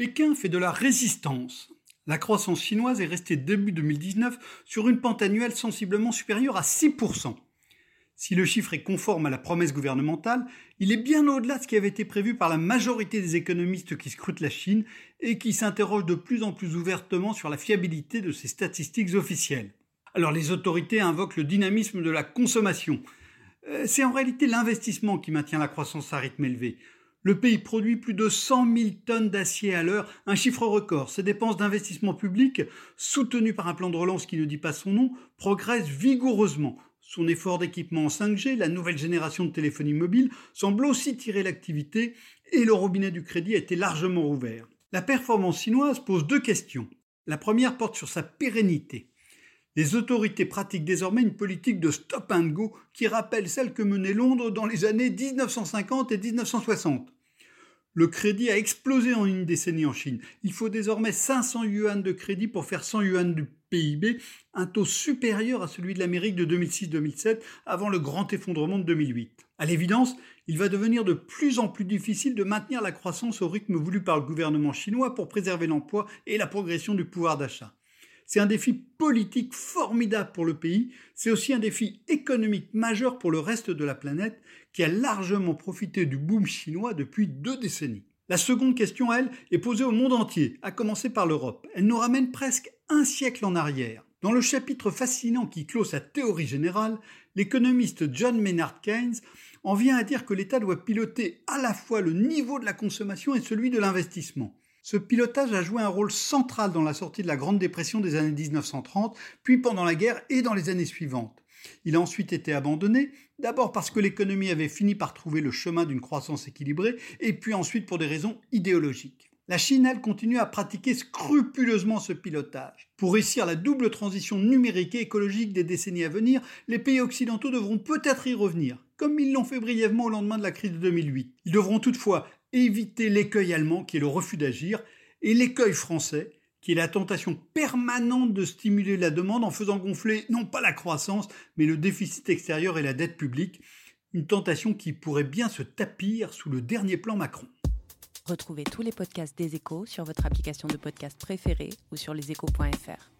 Pékin fait de la résistance. La croissance chinoise est restée début 2019 sur une pente annuelle sensiblement supérieure à 6%. Si le chiffre est conforme à la promesse gouvernementale, il est bien au-delà de ce qui avait été prévu par la majorité des économistes qui scrutent la Chine et qui s'interrogent de plus en plus ouvertement sur la fiabilité de ces statistiques officielles. Alors les autorités invoquent le dynamisme de la consommation. Euh, c'est en réalité l'investissement qui maintient la croissance à rythme élevé. Le pays produit plus de 100 000 tonnes d'acier à l'heure, un chiffre record. Ses dépenses d'investissement public, soutenues par un plan de relance qui ne dit pas son nom, progressent vigoureusement. Son effort d'équipement en 5G, la nouvelle génération de téléphonie mobile, semble aussi tirer l'activité et le robinet du crédit a été largement ouvert. La performance chinoise pose deux questions. La première porte sur sa pérennité. Les autorités pratiquent désormais une politique de stop and go qui rappelle celle que menait Londres dans les années 1950 et 1960. Le crédit a explosé en une décennie en Chine. Il faut désormais 500 yuan de crédit pour faire 100 yuan du PIB, un taux supérieur à celui de l'Amérique de 2006-2007 avant le grand effondrement de 2008. À l'évidence, il va devenir de plus en plus difficile de maintenir la croissance au rythme voulu par le gouvernement chinois pour préserver l'emploi et la progression du pouvoir d'achat. C'est un défi politique formidable pour le pays, c'est aussi un défi économique majeur pour le reste de la planète qui a largement profité du boom chinois depuis deux décennies. La seconde question, elle, est posée au monde entier, à commencer par l'Europe. Elle nous ramène presque un siècle en arrière. Dans le chapitre fascinant qui clôt sa théorie générale, l'économiste John Maynard Keynes en vient à dire que l'État doit piloter à la fois le niveau de la consommation et celui de l'investissement. Ce pilotage a joué un rôle central dans la sortie de la Grande Dépression des années 1930, puis pendant la guerre et dans les années suivantes. Il a ensuite été abandonné, d'abord parce que l'économie avait fini par trouver le chemin d'une croissance équilibrée, et puis ensuite pour des raisons idéologiques. La Chine, elle, continue à pratiquer scrupuleusement ce pilotage. Pour réussir la double transition numérique et écologique des décennies à venir, les pays occidentaux devront peut-être y revenir, comme ils l'ont fait brièvement au lendemain de la crise de 2008. Ils devront toutefois éviter l'écueil allemand qui est le refus d'agir et l'écueil français qui est la tentation permanente de stimuler la demande en faisant gonfler non pas la croissance mais le déficit extérieur et la dette publique, une tentation qui pourrait bien se tapir sous le dernier plan Macron. Retrouvez tous les podcasts des échos sur votre application de podcast préférée ou sur leséchos.fr.